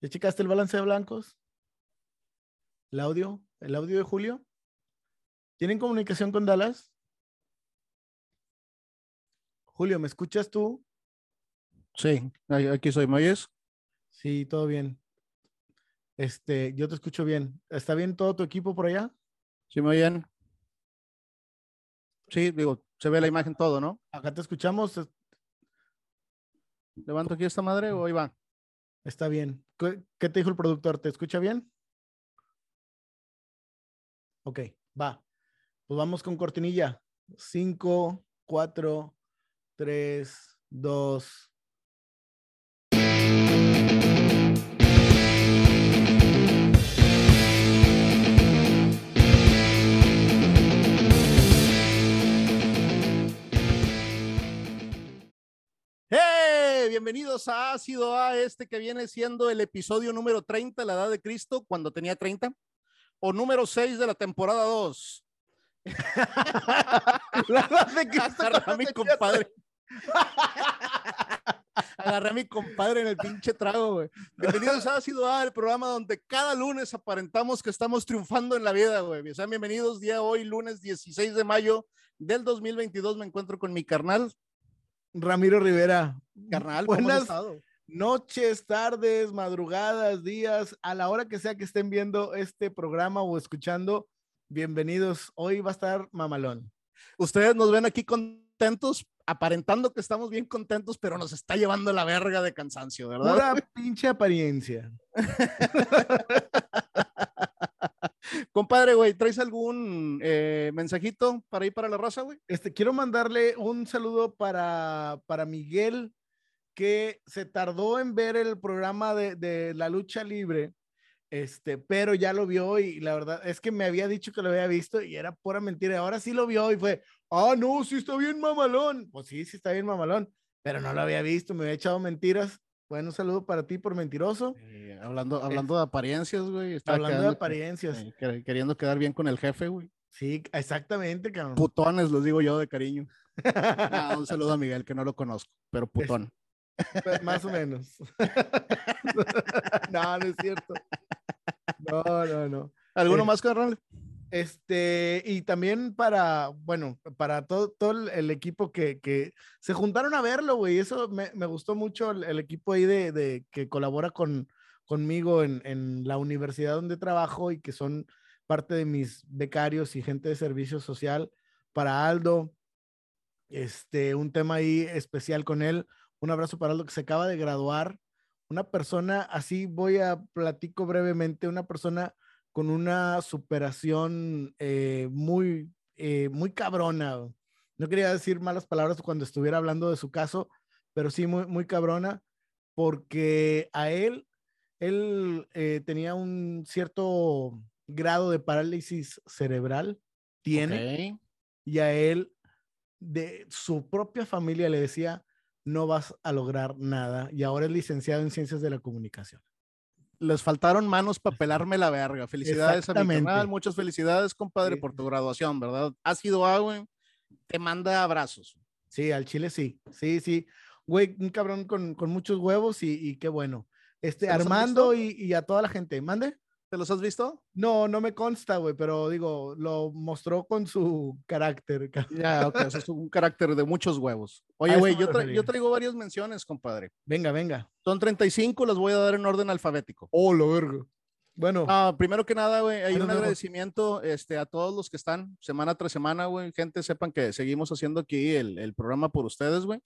¿Ya checaste el balance de blancos? ¿El audio? ¿El audio de Julio? ¿Tienen comunicación con Dallas? Julio, ¿me escuchas tú? Sí, aquí soy. ¿Me oyes? Sí, todo bien. Este, yo te escucho bien. ¿Está bien todo tu equipo por allá? Sí, me oyen. Sí, digo, se ve la imagen todo, ¿no? Acá te escuchamos. ¿Levanto aquí esta madre o ahí va? Está bien. ¿Qué, te dijo el productor? ¿Te escucha bien? Ok, va. Pues vamos con cortinilla. Cinco, cuatro, tres, dos, Bienvenidos a Ácido A, este que viene siendo el episodio número 30, la edad de Cristo, cuando tenía 30, o número 6 de la temporada 2. la edad de Cristo. Agarré a mi compadre. Agarré a mi compadre en el pinche trago, güey. Bienvenidos a Ácido A, el programa donde cada lunes aparentamos que estamos triunfando en la vida, güey. Sean bienvenidos, día hoy, lunes 16 de mayo del 2022. Me encuentro con mi carnal, Ramiro Rivera. Carnal, ¿cómo has buenas noches, tardes, madrugadas, días, a la hora que sea que estén viendo este programa o escuchando, bienvenidos. Hoy va a estar mamalón. Ustedes nos ven aquí contentos, aparentando que estamos bien contentos, pero nos está llevando la verga de cansancio, ¿verdad? Pura pinche apariencia. Compadre, güey, ¿traes algún eh, mensajito para ir para la raza, güey? Este, quiero mandarle un saludo para, para Miguel, que se tardó en ver el programa de, de la lucha libre, este, pero ya lo vio y la verdad es que me había dicho que lo había visto y era pura mentira. Ahora sí lo vio y fue, ah, no, sí está bien mamalón. Pues sí, sí está bien mamalón, pero no lo había visto, me había echado mentiras. Bueno, un saludo para ti por mentiroso. Eh, hablando hablando de apariencias, güey. Hablando de apariencias. eh, quer- queriendo quedar bien con el jefe, güey. Sí, exactamente, cabrón. Putones, les digo yo de cariño. Ah, un saludo a Miguel, que no lo conozco, pero putón. Pues, Más o menos. no, no es cierto. No, no, no. ¿Alguno eh, más, carnal? Este, y también para, bueno, para todo, todo el, equipo que, que se juntaron a verlo, güey. Eso me, me gustó mucho el, el equipo ahí de, de que colabora con, conmigo en, en la universidad donde trabajo y que son parte de mis becarios y gente de servicio social. Para Aldo, este, un tema ahí especial con él. Un abrazo para Aldo que se acaba de graduar. Una persona, así voy a platico brevemente, una persona con una superación eh, muy, eh, muy cabrona. No quería decir malas palabras cuando estuviera hablando de su caso, pero sí muy, muy cabrona, porque a él, él eh, tenía un cierto grado de parálisis cerebral, tiene, y a él, de su propia familia le decía, no vas a lograr nada, y ahora es licenciado en ciencias de la comunicación. Les faltaron manos para pelarme la verga. Felicidades a mi canal. Muchas felicidades, compadre, Sí. por tu graduación, ¿verdad? Ha sido agua, te manda abrazos. Sí, al Chile sí, sí, sí. Güey, un cabrón con, con muchos huevos y, y qué bueno. Este, ¿Se los has Armando y, y a toda la gente, mande. ¿Te los has visto? No, no me consta, güey, pero digo, lo mostró con su carácter. ca- Ya, eso es un carácter de muchos huevos. Oye, güey, yo, tra- yo traigo varias menciones, compadre. Venga, venga. Son 35, las voy a dar en orden alfabético. Oh, lo vergo. Bueno, Ah, primero que nada, güey, hay Bueno, un agradecimiento este, a todos los que están semana tras semana, güey. Gente, sepan que seguimos haciendo aquí el, el programa por ustedes, güey.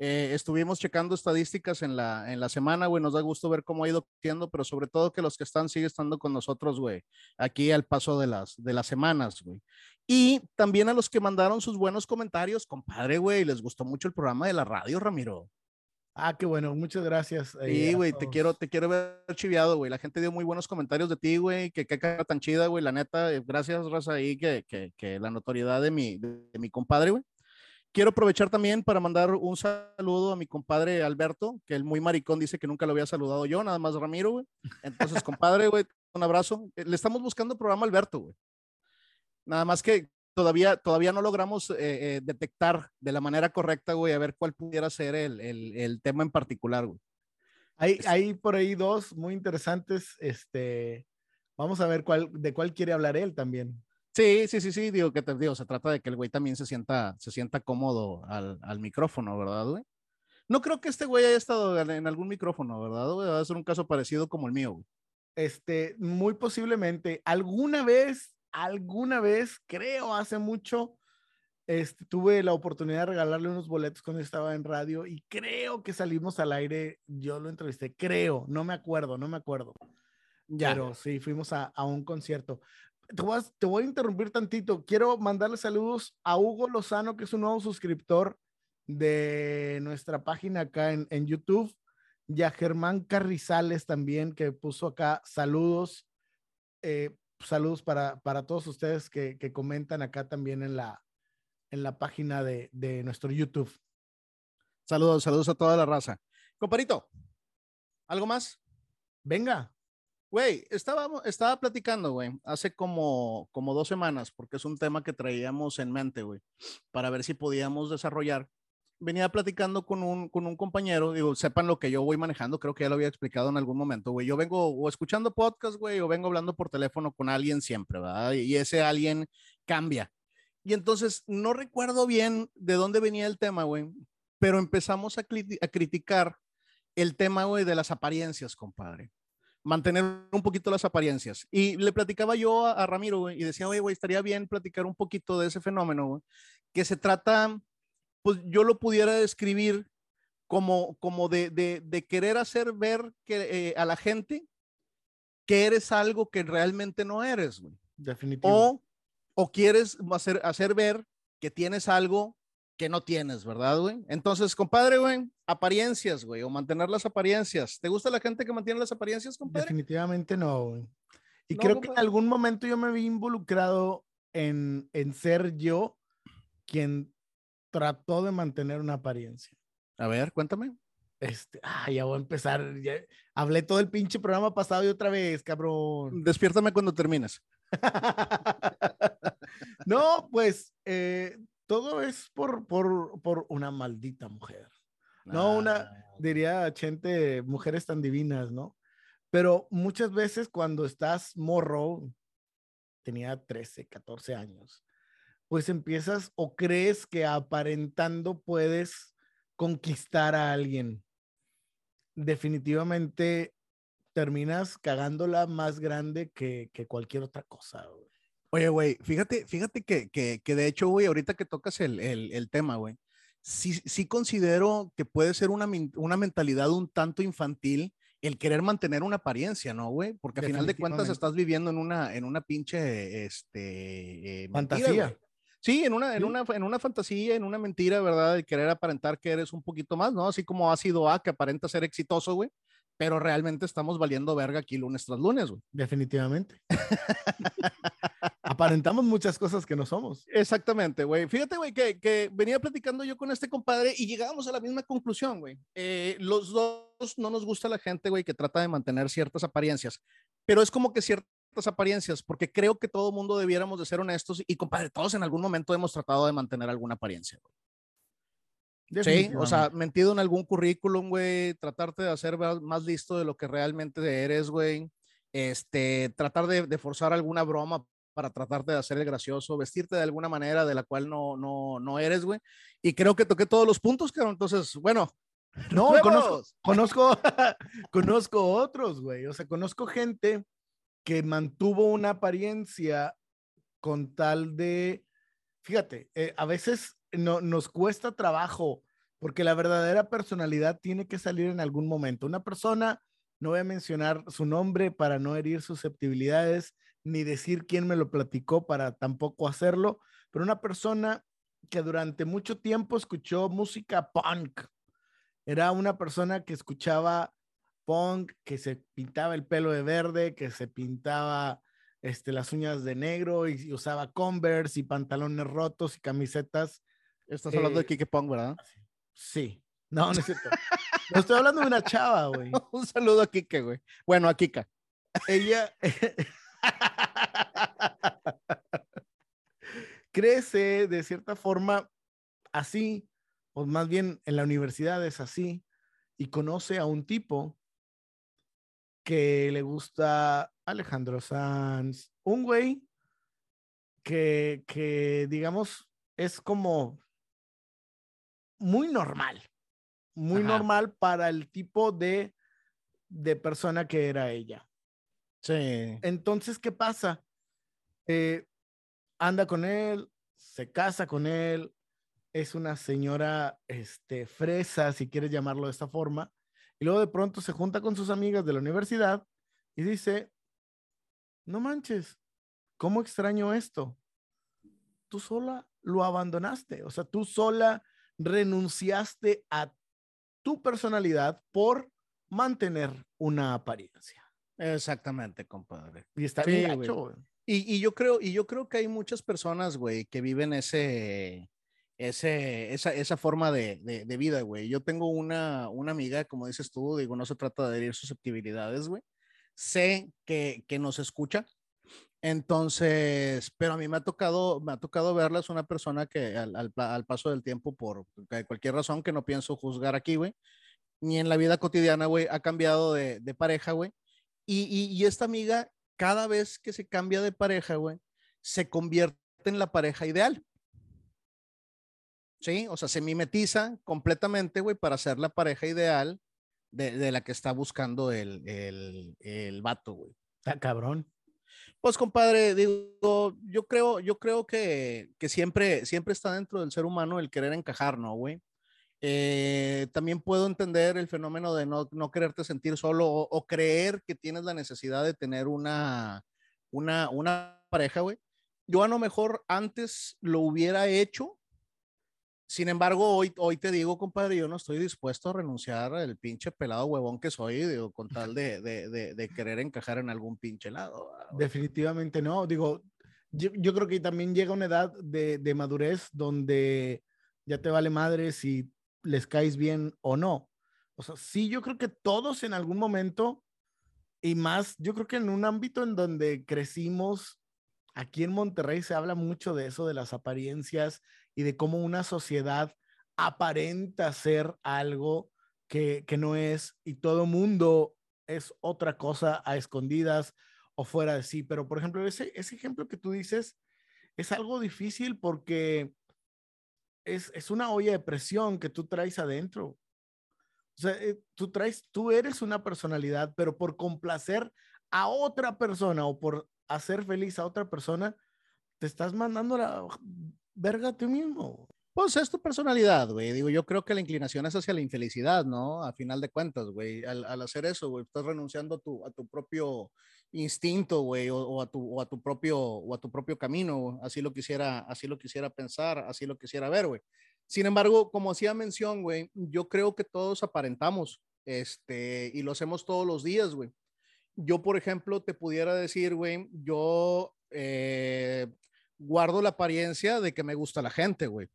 Eh, estuvimos checando estadísticas en la, en la semana, güey. Nos da gusto ver cómo ha ido creciendo, pero sobre todo que los que están siguen estando con nosotros, güey, aquí al paso de las, de las semanas, güey. Y también a los que mandaron sus buenos comentarios, compadre, güey, les gustó mucho el programa de la radio, Ramiro. ah, qué bueno, muchas gracias. eh, Sí, güey, te quiero, te quiero ver chiviado, güey. La gente dio muy buenos comentarios de ti, güey. Que qué cara tan chida, güey. La neta, eh, gracias, Raza, ahí que, que, que la notoriedad de mi, de, de mi compadre, güey. Quiero aprovechar también para mandar un saludo a mi compadre Alberto, que el muy maricón dice que nunca lo había saludado yo, nada más Ramiro, güey. Entonces, compadre, güey, un abrazo. Eh, Le estamos buscando programa a Alberto, güey. Nada más que todavía, todavía no logramos eh, eh, detectar de la manera correcta, güey, a ver cuál pudiera ser el, el, el tema en particular, güey. Hay, hay por ahí dos muy interesantes. Este, vamos a ver cuál, de cuál quiere hablar él también. Sí, sí, sí, sí, digo que te digo, se trata de que el güey también se sienta, se sienta cómodo al, al micrófono, ¿verdad, güey? No creo que este güey haya estado en algún micrófono, ¿verdad? Güey? Va a ser un caso parecido como el mío, güey. Este, muy posiblemente, alguna vez, alguna vez, creo hace mucho, este, tuve la oportunidad de regalarle unos boletos cuando estaba en radio y creo que salimos al aire, yo lo entrevisté, creo, no me acuerdo, no me acuerdo. Ya. Pero sí, fuimos a, a un concierto. Te voy, a, te voy, a, interrumpir tantito. Quiero mandarle saludos a Hugo Lozano, que es un nuevo suscriptor de nuestra página acá en, en YouTube. Y a Germán Carrizales también, que puso acá saludos. Eh, saludos para, para todos ustedes que, que comentan acá también en la, en la página de, de nuestro YouTube. Saludos, saludos a toda la raza. Comparito, ¿algo más? Venga. Güey, estaba, estaba platicando, güey, hace como, como dos semanas, porque es un tema que traíamos en mente, güey, para ver si podíamos desarrollar. Venía platicando con un, con un compañero, digo, sepan lo que yo voy manejando, creo que ya lo había explicado en algún momento, güey. Yo vengo o escuchando podcast, güey, o vengo hablando por teléfono con alguien siempre, ¿verdad? Y ese alguien cambia. Y entonces no recuerdo bien de dónde venía el tema, güey, pero empezamos a, a criticar el tema, güey, de las apariencias, compadre. Mantener un poquito las apariencias. Y le platicaba yo a, a Ramiro, güey, y decía, oye, güey, estaría bien platicar un poquito de ese fenómeno, güey, que se trata, pues yo lo pudiera describir como, como de, de, de querer hacer ver que, eh, a la gente que eres algo que realmente no eres, güey. Definitivo. O o quieres hacer, hacer ver que tienes algo que no tienes, ¿verdad, güey? Entonces, compadre, güey, apariencias, güey, o mantener las apariencias. ¿Te gusta la gente que mantiene las apariencias, compadre? Definitivamente no, güey. Y no, creo compadre. que en algún momento yo me vi involucrado en, en ser yo quien trató de mantener una apariencia. A ver, cuéntame. Este, ah, ya voy a empezar. Ya, hablé todo el pinche programa pasado y otra vez, cabrón. Despiértame cuando termines. no, pues eh, todo es por, por, por, una maldita mujer. No, una, Ah. diría gente, mujeres tan divinas, ¿no? Pero muchas veces cuando estás morro, tenía 13, 14 años, pues empiezas o crees que aparentando puedes conquistar a alguien. Definitivamente terminas cagándola más grande que, que cualquier otra cosa. Güey. Oye, güey, fíjate, fíjate que, que, que, de hecho, güey, ahorita que tocas el, el, el tema, güey, sí, sí considero que puede ser una, una mentalidad un tanto infantil el querer mantener una apariencia, ¿no, güey? Porque al final de cuentas estás viviendo en una, en una pinche, este... Eh, Fantasía. Mentira, sí, en una, en, una, en una fantasía, en una mentira, ¿verdad? De querer aparentar que eres un poquito más, ¿no? Así como ha sido A, que aparenta ser exitoso, güey pero realmente estamos valiendo verga aquí lunes tras lunes, güey. Definitivamente. Aparentamos muchas cosas que no somos. Exactamente, güey. Fíjate, güey, que, que, venía platicando yo con este compadre y llegábamos a la misma conclusión, güey. Eh, los dos no nos gusta la gente, güey, que trata de mantener ciertas apariencias, pero es como que ciertas apariencias, porque creo que todo mundo debiéramos de ser honestos y, compadre, todos en algún momento hemos tratado de mantener alguna apariencia, güey. Sí, o sea, mentido en algún currículum, güey, tratarte de hacer más listo de lo que realmente eres, güey. Este, tratar de, de, forzar alguna broma para tratarte de hacer el gracioso, vestirte de alguna manera de la cual no, no, no eres, güey. Y creo que toqué todos los puntos, cabrón. Entonces, bueno. No, conozco, conozco, conozco otros, güey. O sea, conozco gente que mantuvo una apariencia con tal de, fíjate, eh, a veces no, nos cuesta trabajo porque la verdadera personalidad tiene que salir en algún momento. Una persona, no voy a mencionar su nombre para no herir susceptibilidades, ni decir quién me lo platicó para tampoco hacerlo, pero una persona que durante mucho tiempo escuchó música punk. Era una persona que escuchaba punk, que se pintaba el pelo de verde, que se pintaba este, las uñas de negro y, y usaba Converse y pantalones rotos y camisetas Estás hablando eh, de Kike Pong, ¿verdad? Sí. No, no es cierto. no estoy hablando de una chava, güey. Un saludo a Kike, güey. Bueno, a Kika. Ella crece de cierta forma así, o más bien en la universidad es así, y conoce a un tipo que le gusta Alejandro Sanz, un güey que, que digamos, es como muy normal, muy Ajá. normal para el tipo de, de persona que era ella. Sí. Entonces, ¿qué pasa? Eh, anda con él, se casa con él, es una señora este, fresa, si quieres llamarlo de esta forma, y luego de pronto se junta con sus amigas de la universidad y dice, no manches, ¿cómo extraño esto? Tú sola lo abandonaste, o sea, tú sola renunciaste a tu personalidad por mantener una apariencia. Exactamente, compadre. Y está Sí, bien güey. Y, y yo creo, y yo creo que hay muchas personas, güey, que viven ese, ese, esa, esa forma de, de, de vida, güey. Yo tengo una, una amiga, como dices tú, digo, no se trata de herir susceptibilidades, güey. Sé que, que nos escucha. Entonces, pero a mí me ha tocado, me ha tocado verla, es una persona que al, al, al paso del tiempo, por cualquier razón que no pienso juzgar aquí, güey, ni en la vida cotidiana, güey, ha cambiado de, de pareja, güey. Y, y, y esta amiga, cada vez que se cambia de pareja, güey, se convierte en la pareja ideal. ¿Sí? O sea, se mimetiza completamente, güey, para ser la pareja ideal de, de la que está buscando el, el, el vato, güey. Está cabrón. Pues, compadre, digo, yo creo, yo creo que, que siempre, siempre está dentro del ser humano el querer encajar, ¿no, güey? Eh, también puedo entender el fenómeno de no, no quererte sentir solo o, o, creer que tienes la necesidad de tener una, una, una pareja, güey. Yo a lo mejor antes lo hubiera hecho. Sin embargo, hoy, hoy te digo, compadre, yo no estoy dispuesto a renunciar al pinche pelado huevón que soy, digo, con tal de, de, de, de querer encajar en algún pinche lado. Güey. Definitivamente no. Digo, yo, yo, creo que también llega una edad de, de madurez donde ya te vale madre si les caes bien o no. O sea, sí, yo creo que todos en algún momento, y más, yo creo que en un ámbito en donde crecimos, aquí en Monterrey se habla mucho de eso, de las apariencias y de cómo una sociedad aparenta ser algo que, que no es y todo mundo es otra cosa a escondidas o fuera de sí. Pero, por ejemplo, ese, ese ejemplo que tú dices es algo difícil porque es, es, una olla de presión que tú traes adentro. O sea, eh, tú traes, tú eres una personalidad, pero por complacer a otra persona o por hacer feliz a otra persona, te estás mandando la verga a ti mismo. Pues es tu personalidad, güey. Digo, yo creo que la inclinación es hacia la infelicidad, ¿no? A final de cuentas, güey. Al, al, hacer eso, güey, estás renunciando a tu, a tu propio instinto, güey, o, o, a tu, o, a tu propio, o a tu propio camino. Así lo quisiera, así lo quisiera pensar, así lo quisiera ver, güey. Sin embargo, como hacía mención, güey, yo creo que todos aparentamos, este, y lo hacemos todos los días, güey. Yo, por ejemplo, te pudiera decir, güey, yo eh, guardo la apariencia de que me gusta la gente, güey.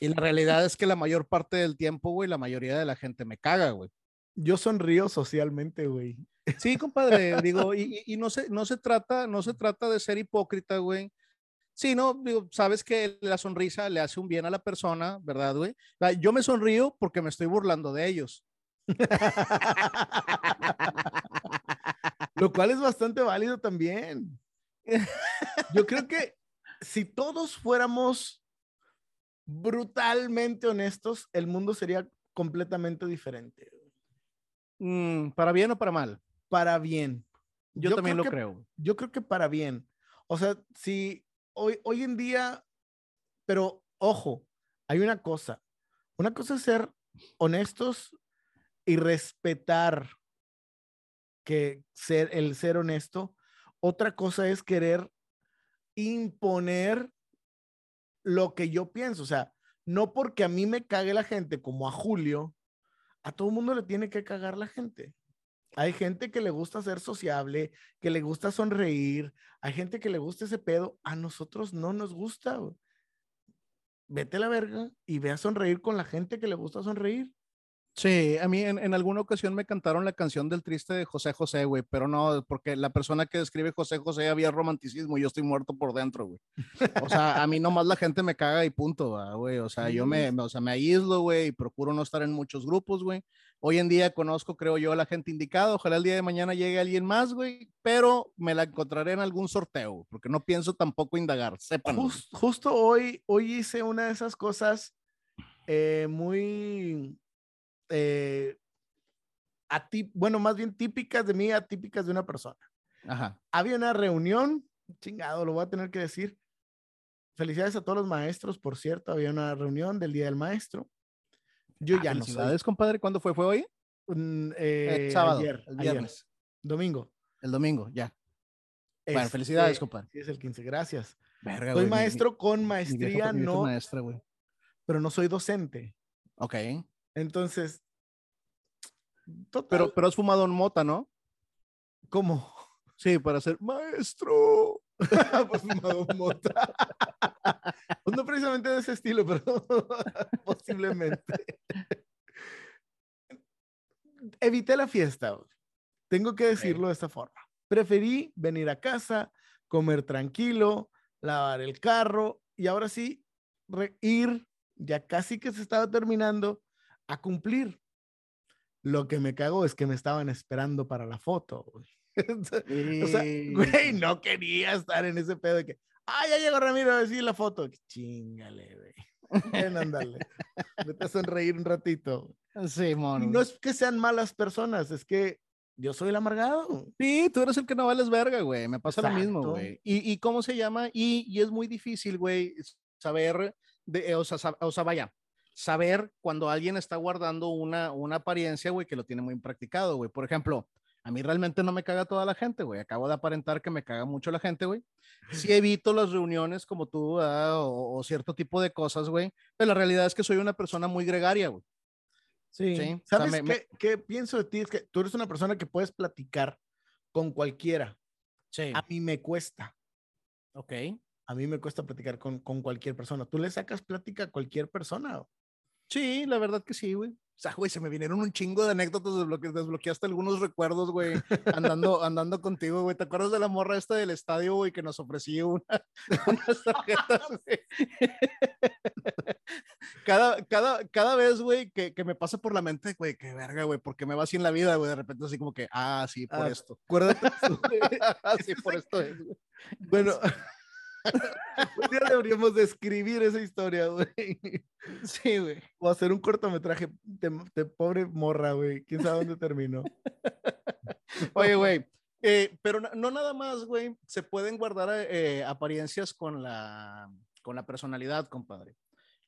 Y la realidad es que la mayor parte del tiempo, güey, la mayoría de la gente me caga, güey. Yo sonrío socialmente, güey. Sí, compadre, digo, y, y, no, se, no, se trata, no se trata de ser hipócrita, güey. Sí, no, digo, sabes que la sonrisa le hace un bien a la persona, ¿verdad, güey? Yo me sonrío porque me estoy burlando de ellos. Lo cual es bastante válido también. Yo creo que si todos fuéramos brutalmente honestos, el mundo sería completamente diferente. Mm, ¿Para bien o para mal? Para bien. Yo, yo también lo que, creo. Yo creo que para bien. O sea, si hoy, hoy en día, pero ojo, hay una cosa. Una cosa es ser honestos y respetar que ser el ser honesto. Otra cosa es querer imponer lo que yo pienso. O sea, no porque a mí me cague la gente como a Julio, a todo mundo le tiene que cagar la gente. Hay gente que le gusta ser sociable, que le gusta sonreír, hay gente que le gusta ese pedo, a nosotros no nos gusta. Vete a la verga y ve a sonreír con la gente que le gusta sonreír. Sí, a mí en, en, alguna ocasión me cantaron la canción del triste de José José, güey, pero no, porque la persona que describe José José había romanticismo y yo estoy muerto por dentro, güey. O sea, a mí nomás la gente me caga y punto, güey. O sea, yo me, o sea, me aíslo, güey, y procuro no estar en muchos grupos, güey. Hoy en día conozco, creo yo, a la gente indicada. Ojalá el día de mañana llegue alguien más, güey, pero me la encontraré en algún sorteo, porque no pienso tampoco indagar, sepan. justo hoy, hoy hice una de esas cosas eh, muy eh, bueno, más bien típicas de mí, atípicas de una persona. Ajá. Había una reunión, chingado, lo voy a tener que decir. Felicidades a todos los maestros, por cierto, había una reunión del Día del Maestro. Yo ah, ya no sé. compadre, ¿cuándo fue? ¿Fue hoy? Mm, eh, sábado, ayer, el viernes. domingo. El domingo, ya. bueno, felicidades, este, compadre. Sí, es el 15, gracias. soy maestro con maestría, no. Maestra, güey. Pero no soy docente. Ok. Entonces. Pero, pero has fumado en mota, ¿no? ¿Cómo? Sí, para ser maestro. pues fumado mota. pues no precisamente de ese estilo, pero posiblemente. Evité la fiesta. Tengo que decirlo de esta forma. Preferí venir a casa, comer tranquilo, lavar el carro y ahora sí ir, ya casi que se estaba terminando, a cumplir. Lo que me cagó es que me estaban esperando para la foto. o sea, güey, no quería estar en ese pedo de que, ah, ya llegó Ramiro a decir la foto. Chingale, güey. Ven, ándale. Vete a sonreír un ratito. Sí, mono. no es que sean malas personas, es que yo soy el amargado. Sí, tú eres el que no vales verga, güey. Me pasa lo mismo, güey. ¿Y, ¿Y, cómo se llama? Y, y es muy difícil, güey, saber, de, o, sea, o sea, vaya, saber cuando alguien está guardando una, una apariencia, güey, que lo tiene muy practicado, güey. Por ejemplo, a mí realmente no me caga toda la gente, güey. Acabo de aparentar que me caga mucho la gente, güey. Sí evito las reuniones como tú o, cierto tipo de cosas, güey. Pero la realidad es que soy una persona muy gregaria, güey. Sí. ¿Sabes qué, qué, pienso de ti? Es que tú eres una persona que puedes platicar con cualquiera. Sí. A mí me cuesta. Ok. A mí me cuesta platicar con, con cualquier persona. ¿Tú le sacas plática a cualquier persona? Sí, la verdad que sí, güey. O sea, güey, se me vinieron un chingo de anécdotas, desbloque desbloqueaste algunos recuerdos, güey, andando, andando contigo, güey. ¿Te acuerdas de la morra esta del estadio, güey, que nos ofreció una, unas tarjetas, güey? cada, cada, cada vez, güey, que, que, me pasa por la mente, güey, qué verga, güey, porque me va así en la vida, güey, de repente así como que, ah, sí, por ah, esto. Acuérdate. sí, por esto es, güey. Bueno, día deberíamos describir esa historia, güey. Sí, güey. O hacer un cortometraje de, pobre morra, güey. ¿Quién sabe dónde terminó? Oye, güey. Eh, pero no, nada más, güey, se pueden guardar eh, apariencias con la, con la personalidad, compadre.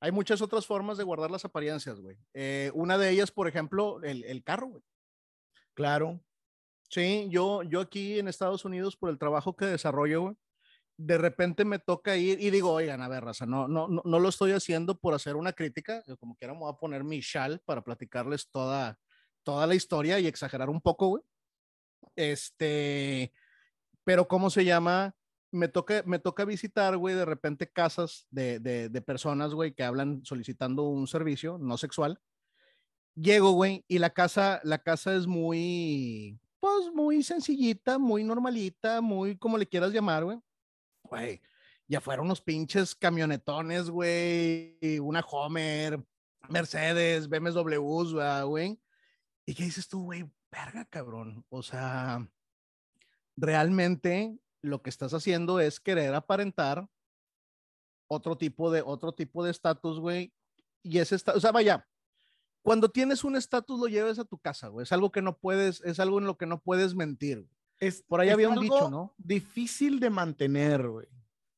Hay muchas otras formas de guardar las apariencias, güey. Eh, una de ellas, por ejemplo, el, el carro, güey. Claro. Sí, yo, yo aquí en Estados Unidos, por el trabajo que desarrollo, güey, de repente me toca ir y digo, oigan, a ver, raza, no, no, no, no lo estoy haciendo por hacer una crítica, como quiera me voy a poner mi shal para platicarles toda, toda la historia y exagerar un poco, güey. Este, pero ¿cómo se llama? Me toca, me toca visitar, güey, de repente casas de, de, de personas, güey, que hablan solicitando un servicio no sexual. Llego, güey, y la casa, la casa es muy, pues muy sencillita, muy normalita, muy como le quieras llamar, güey güey, ya fueron unos pinches camionetones, güey, una Homer, Mercedes, BMWs, güey. ¿Y qué dices tú, güey? Verga, cabrón. O sea, realmente lo que estás haciendo es querer aparentar otro tipo de otro tipo de estatus, güey. Y ese está, o sea, vaya, cuando tienes un estatus lo lleves a tu casa, güey. Es algo que no puedes, es algo en lo que no puedes mentir. Es, Por ahí había un dicho, ¿no? Difícil de mantener, güey.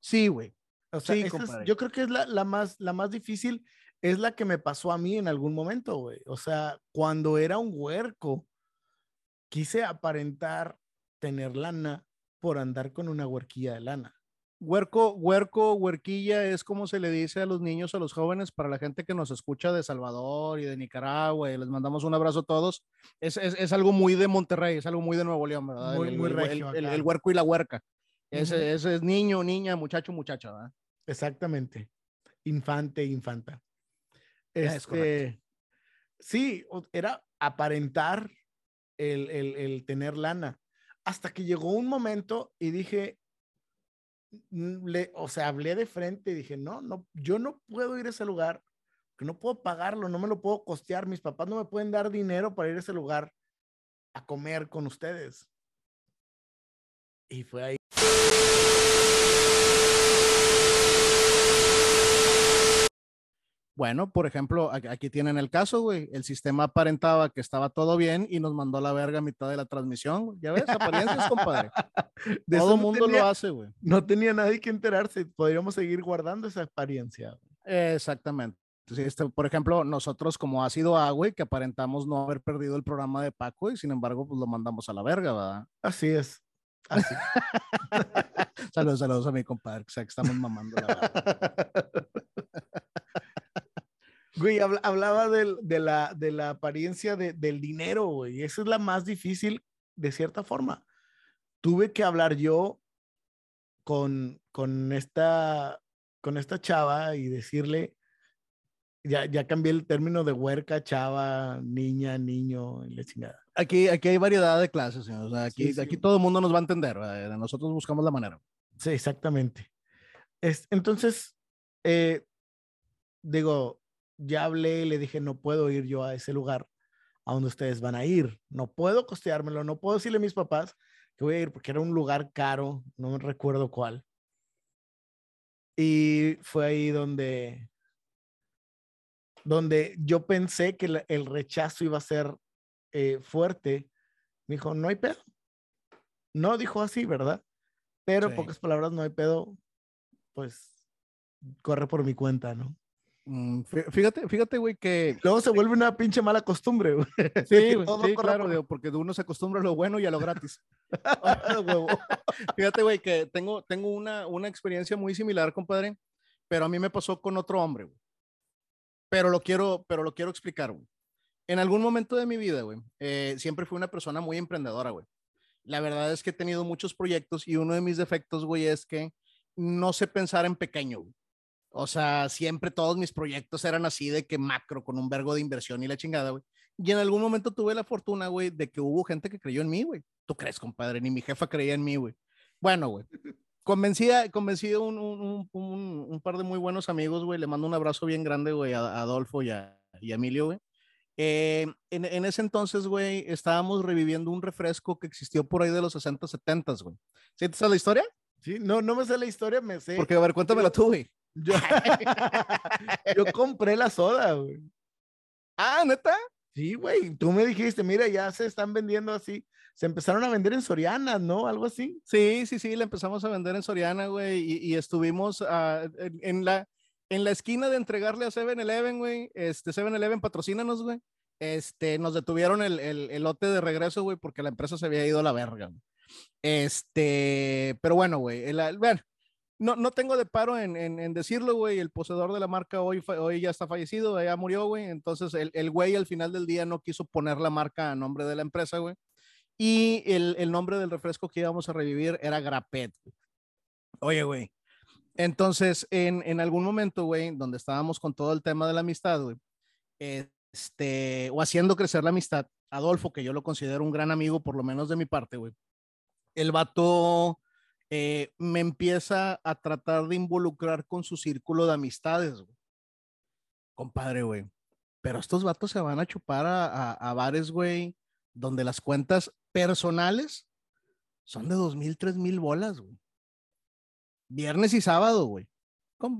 Sí, güey. O sea, yo creo que es la, la, más, la más difícil, es la que me pasó a mí en algún momento, güey. O sea, cuando era un huerco, quise aparentar tener lana por andar con una huerquilla de lana. Huerco, huerco, huerquilla es como se le dice a los niños, a los jóvenes, para la gente que nos escucha de Salvador y de Nicaragua, y les mandamos un abrazo a todos. Es, es, es algo muy de Monterrey, es algo muy de Nuevo León, ¿verdad? Muy, el, muy el, el, huerco y la huerca. Ese, ese, es niño, niña, muchacho, muchacha, ¿verdad? Exactamente. Infante, infanta. Este, sí, era aparentar el, el, el tener lana. Hasta que llegó un momento y dije, le, o sea, hablé de frente y dije, no, no, yo no puedo ir a ese lugar, que no puedo pagarlo, no me lo puedo costear, mis papás no me pueden dar dinero para ir a ese lugar a comer con ustedes. Y fue ahí. Bueno, por ejemplo, aquí tienen el caso, güey. El sistema aparentaba que estaba todo bien y nos mandó a la verga a mitad de la transmisión. Ya ves, apariencias, compadre. todo el mundo lo hace, güey. No tenía nadie que enterarse. Podríamos seguir guardando esa apariencia. Exactamente. este, por ejemplo, nosotros como ha sido A, güey, que aparentamos no haber perdido el programa de Paco y sin embargo, pues lo mandamos a la verga, ¿verdad? Así es. Así. saludos, saludos a mi compadre, o sea, que estamos mamando la verdad. Güey, hablaba de, la, de la apariencia del dinero, güey. Esa es la más difícil de cierta forma. Tuve que hablar yo con, con, esta, con esta chava y decirle, ya, ya cambié el término de huerca, chava, niña, niño, y la chingada. Aquí, aquí hay variedad de clases, señor. O sea, aquí, aquí todo el mundo nos va a entender. Nosotros buscamos la manera. Sí, exactamente. Es, entonces, eh, digo, ya hablé y le dije, no puedo ir yo a ese lugar a donde ustedes van a ir. No puedo costeármelo, no puedo decirle a mis papás que voy a ir porque era un lugar caro, no recuerdo cuál. Y fue ahí donde, donde yo pensé que el rechazo iba a ser eh, fuerte. Me dijo, no hay pedo. No dijo así, ¿verdad? Pero pocas palabras, no hay pedo, pues corre por mi cuenta, ¿no? Mm, fíjate, fíjate, güey, que... Luego se vuelve una pinche mala costumbre, güey. Sí, sí claro, porque uno se acostumbra a lo bueno y a lo gratis. fíjate, güey, que tengo, tengo una, una experiencia muy similar, compadre, pero a mí me pasó con otro hombre, güey. Pero lo quiero, pero lo quiero explicar, güey. En algún momento de mi vida, güey, eh, siempre fui una persona muy emprendedora, güey. La verdad es que he tenido muchos proyectos y uno de mis defectos, güey, es que no sé pensar en pequeño, güey. O sea, siempre todos mis proyectos eran así de que macro, con un vergo de inversión y la chingada, güey. Y en algún momento tuve la fortuna, güey, de que hubo gente que creyó en mí, güey. ¿Tú crees, compadre? Ni mi jefa creía en mí, güey. Bueno, güey. Convencí a, convencí un, un, un, un, par de muy buenos amigos, güey. Le mando un abrazo bien grande, güey, a, Adolfo y a, y a Emilio, güey. Eh, en, en, ese entonces, güey, estábamos reviviendo un refresco que existió por ahí de los 60, 70, güey. ¿Sí te sabes la historia? Sí, no, no me sé la historia, me sé. Porque, a ver, cuéntamela tú, güey. Yo, yo compré la soda, güey. Ah, ¿neta? Sí, güey. Tú me dijiste, mira, ya se están vendiendo así. Se empezaron a vender en Soriana, ¿no? Algo así. Sí, sí, sí, la empezamos a vender en Soriana, güey. Y, y, estuvimos uh, en, en, la, en la esquina de entregarle a 7-Eleven, güey. Este, 7-Eleven, patrocínanos, güey. Este, nos detuvieron el, el, el, lote de regreso, güey, porque la empresa se había ido a la verga. Este, pero bueno, güey, el, bueno, no, no tengo de paro en, en, decirlo, güey. El poseedor de la marca hoy, hoy ya está fallecido, ya murió, güey. Entonces, el, el güey al final del día no quiso poner la marca a nombre de la empresa, güey. Y el, el nombre del refresco que íbamos a revivir era Grapet. Oye, güey. Entonces, en, en algún momento, güey, donde estábamos con todo el tema de la amistad, güey, este, o haciendo crecer la amistad, Adolfo, que yo lo considero un gran amigo, por lo menos de mi parte, güey, el vato eh, me empieza a tratar de involucrar con su círculo de amistades, güey. Compadre, güey. Pero estos vatos se van a chupar a, a, bares, güey, donde las cuentas personales son de dos mil, tres mil bolas, güey. Viernes y sábado, güey.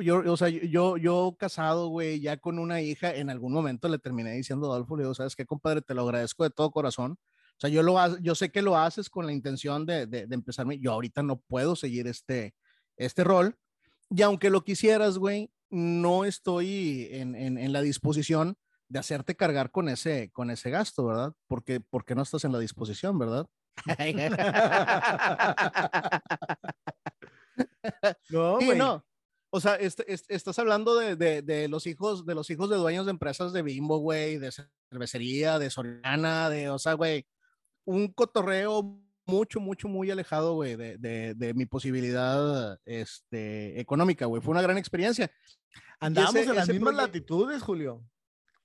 Yo, o sea, yo, yo casado, güey, ya con una hija, en algún momento le terminé diciendo a Adolfo, le digo, ¿sabes qué, compadre? Te lo agradezco de todo corazón, sea, yo, lo, yo sé que lo haces con la intención de, de, de empezarme. Yo ahorita no puedo seguir este, este rol. Y aunque lo quisieras, güey, no estoy en, en, en, la disposición de hacerte cargar con ese, con ese gasto, ¿verdad? Porque, porque no estás en la disposición, ¿verdad? no, güey. no. O sea, este, este, estás hablando de, de, de, los hijos, de los hijos de dueños de empresas de Bimbo, güey, de cervecería, de Soriana, de, o sea, güey, un cotorreo mucho, mucho, muy alejado, güey, de, de, de, mi posibilidad este, económica, güey. Fue una gran experiencia. Andamos en las mismas latitudes, Julio.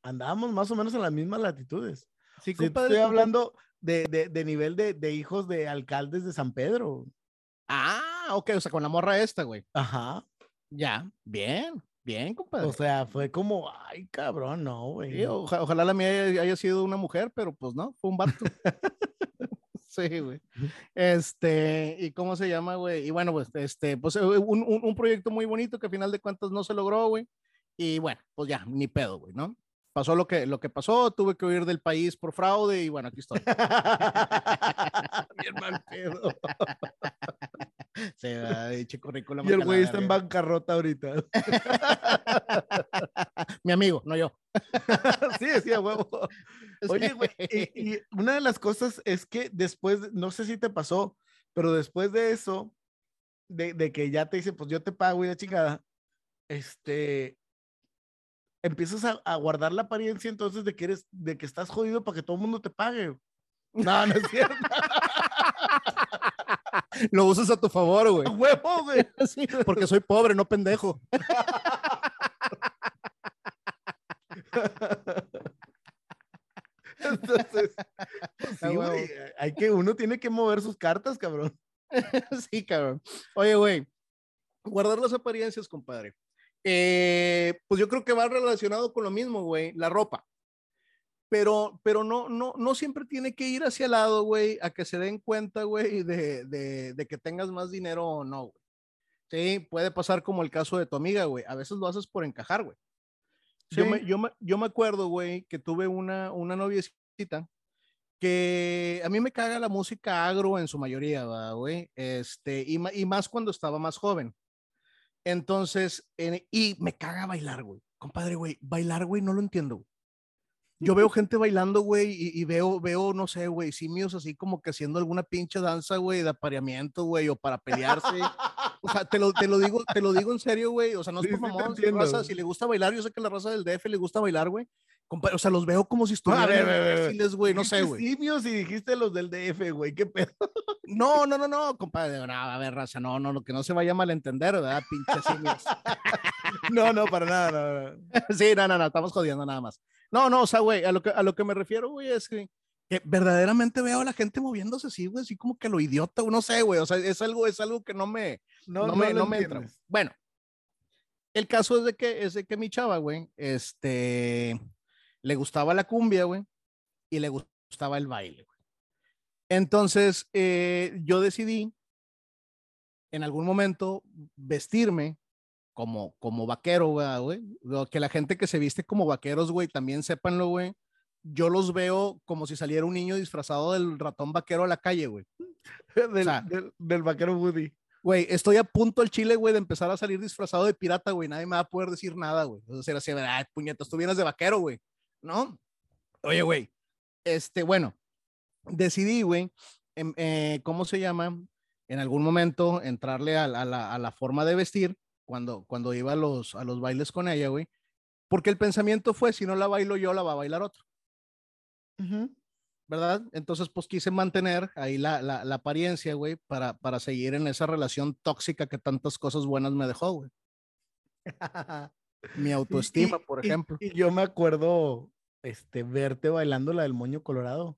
Andábamos más o menos en las mismas latitudes. Sí, compadre. estoy hablando de, de, nivel de, de hijos de alcaldes de San Pedro. Ah, ok, o sea, con la morra esta, güey. Ajá. Ya, bien, bien, compadre. O sea, fue como, ay, cabrón, no, güey. Sí, oja- ojalá la mía haya, haya sido una mujer, pero pues no, fue un vato. sí, güey. Este, ¿y cómo se llama, güey? Y bueno, pues, este, pues eh, un, un, un proyecto muy bonito que a final de cuentas no se logró, güey. Y bueno, pues ya, ni pedo, güey, ¿no? Pasó lo que, lo que pasó, tuve que huir del país por fraude y bueno, aquí estoy. Bien mal pedo. Se va, pinche currículum Y el güey está en bancarrota ahorita. Mi amigo, no yo. sí, decía huevo. Oye, güey, y, y una de las cosas es que después, de- no sé si te pasó, pero después de eso, de, de que ya te dice, pues yo te pago y la chingada, este, empiezas a, a guardar la apariencia entonces de que eres, de que estás jodido para que todo el mundo te pague. No, no es cierto. Lo usas a tu favor, güey. Huevo, güey. Sí, porque soy pobre, no pendejo. Entonces, pues sí, güey, hay que, uno tiene que mover sus cartas, cabrón. sí, cabrón. Oye, güey, guardar las apariencias, compadre. Eh, pues yo creo que va relacionado con lo mismo, güey, la ropa. Pero, pero no, no, no siempre tiene que ir hacia el lado, güey, a que se den cuenta, güey, de, de, de que tengas más dinero o no, güey. Sí, puede pasar como el caso de tu amiga, güey. A veces lo haces por encajar, güey. Yo, me, yo, me, yo me acuerdo, güey, que tuve una, una noviecita que a mí me caga la música agro en su mayoría, ¿verdad, güey. Este, y, más cuando estaba más joven. Entonces, en- y me caga bailar, güey. Compadre, güey, bailar, güey, no lo entiendo. güey. Yo veo gente bailando, güey, y, y veo, veo, no sé, güey, simios así como que haciendo alguna pinche danza, güey, de apareamiento, güey, o para pelearse. O sea, te lo, te lo digo, te lo digo en serio, güey. O sea, no es por sí mamón, entiendo, raza, si le gusta bailar, yo sé que la raza del DF le gusta bailar, güey. O sea, los veo como si estuvieran güey, no sé, güey. simios y dijiste los del DF, güey, qué pedo. No, no, no, no, compadre. No, a ver, raza, no, no, lo que no se vaya a malentender, ¿verdad? Pinches simios. No, no, para nada, no, no. sí, no, no, no, estamos jodiendo nada más. No, no, o sea, güey, a lo que, a lo que me refiero, güey, es que, que verdaderamente veo a la gente moviéndose así, güey, así como que lo idiota, no sé, güey, o sea, es algo, es algo que no me, No, me, no me entra. Bueno, el caso es de que, es de que mi chava, güey, este, le gustaba la cumbia, güey, y le gustaba el baile, güey. Entonces, eh, yo decidí en algún momento vestirme como, como vaquero, ¿verdad, güey. Lo Que la gente que se viste como vaqueros, güey, también sépanlo, güey. Yo los veo como si saliera un niño disfrazado del ratón vaquero a la calle, güey. Del, sea, del, del vaquero Woody. Güey, estoy a punto al chile, güey, de empezar a salir disfrazado de pirata, güey. Nadie me va a poder decir nada, güey. O sea, así, ay, puñetas, tú vienes de vaquero, güey. ¿No? Oye, güey, este, bueno, decidí, güey, em- eh, ¿cómo se llama? En algún momento entrarle a, a la, a la forma de vestir cuando, cuando iba a los, a los bailes con ella, güey. Porque el pensamiento fue, si no la bailo yo, la va a bailar otro. ¿verdad? Entonces, pues quise mantener ahí la, la, la apariencia, güey, para, para seguir en esa relación tóxica que tantas cosas buenas me dejó, güey. Mi autoestima, Y- por y- ejemplo. Y, yo me acuerdo este, verte bailando la del moño colorado.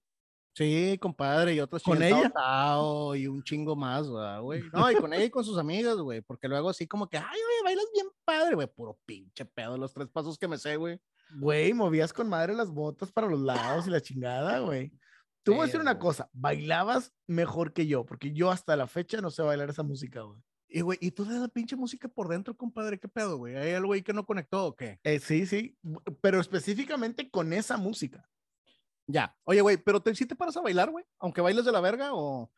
Sí, compadre, y otras ¿Con ella? Tao, y un chingo más, ¿verdad, güey. No, y con ella y con sus amigas, güey, porque luego así como que, ay, güey, bailas bien padre, güey, puro pinche pedo, los tres pasos que me sé, güey. Güey, movías con madre las botas para los lados y la chingada, güey. Tú voy a decir una cosa, bailabas mejor que yo, porque yo hasta la fecha no sé bailar esa música, güey. Y, güey, ¿y tú de la pinche música por dentro, compadre? ¿Qué pedo, güey? ¿Hay algo ahí que no conectó o qué? Eh, sí, sí, pero específicamente con esa música. Ya. Oye, güey, ¿pero te, sí te paras a bailar, güey? Aunque bailes de la verga o...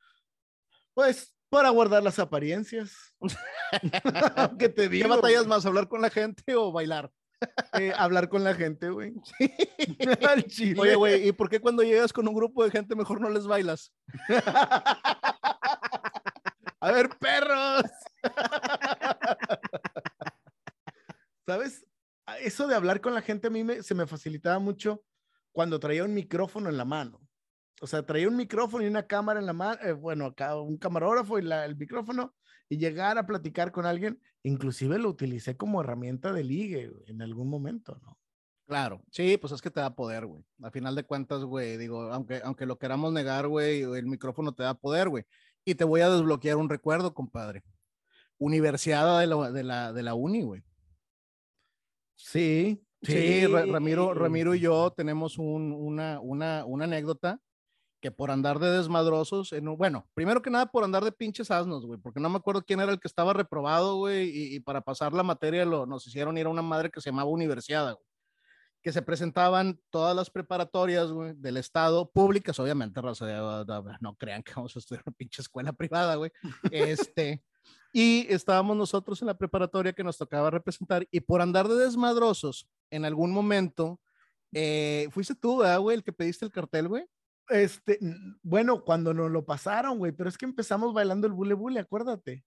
Pues para guardar las apariencias. ¿Qué te ¿Qué digo? batallas más, hablar con la gente o bailar? Eh, hablar con la gente, güey. Oye, güey, ¿y por qué cuando llegas con un grupo de gente mejor no les bailas? A ver, perros. ¿Sabes? Eso de hablar con la gente a mí me- se me facilitaba mucho cuando traía un micrófono en la mano. O sea, traía un micrófono y una cámara en la mano, bueno, acá un camarógrafo y la- el micrófono, y llegar a platicar con alguien, inclusive lo utilicé como herramienta de ligue en algún momento, ¿no? Claro, sí, pues es que te da poder, güey. A final de cuentas, güey, digo, aunque, aunque lo queramos negar, güey, el micrófono te da poder, güey. Y te voy a desbloquear un recuerdo, compadre. Universidad de la, de la, de la uni, güey. Sí. Sí, Ramiro, Ramiro y yo tenemos un, una, una, una anécdota que por andar de desmadrosos, en bueno, primero que nada por andar de pinches asnos, güey, porque no me acuerdo quién era el que estaba reprobado, güey, y, y, para pasar la materia lo, nos hicieron ir a una madre que se llamaba Universidad, güey que se presentaban todas las preparatorias del Estado, públicas, obviamente, no crean que vamos a estudiar una pinche escuela privada, güey. Este, y estábamos nosotros en la preparatoria que nos tocaba representar, y por andar de desmadrosos, en algún momento, eh, fuiste tú, güey, el que pediste el cartel, güey. Este, bueno, cuando nos lo pasaron, güey, pero es que empezamos bailando el bule bule, acuérdate.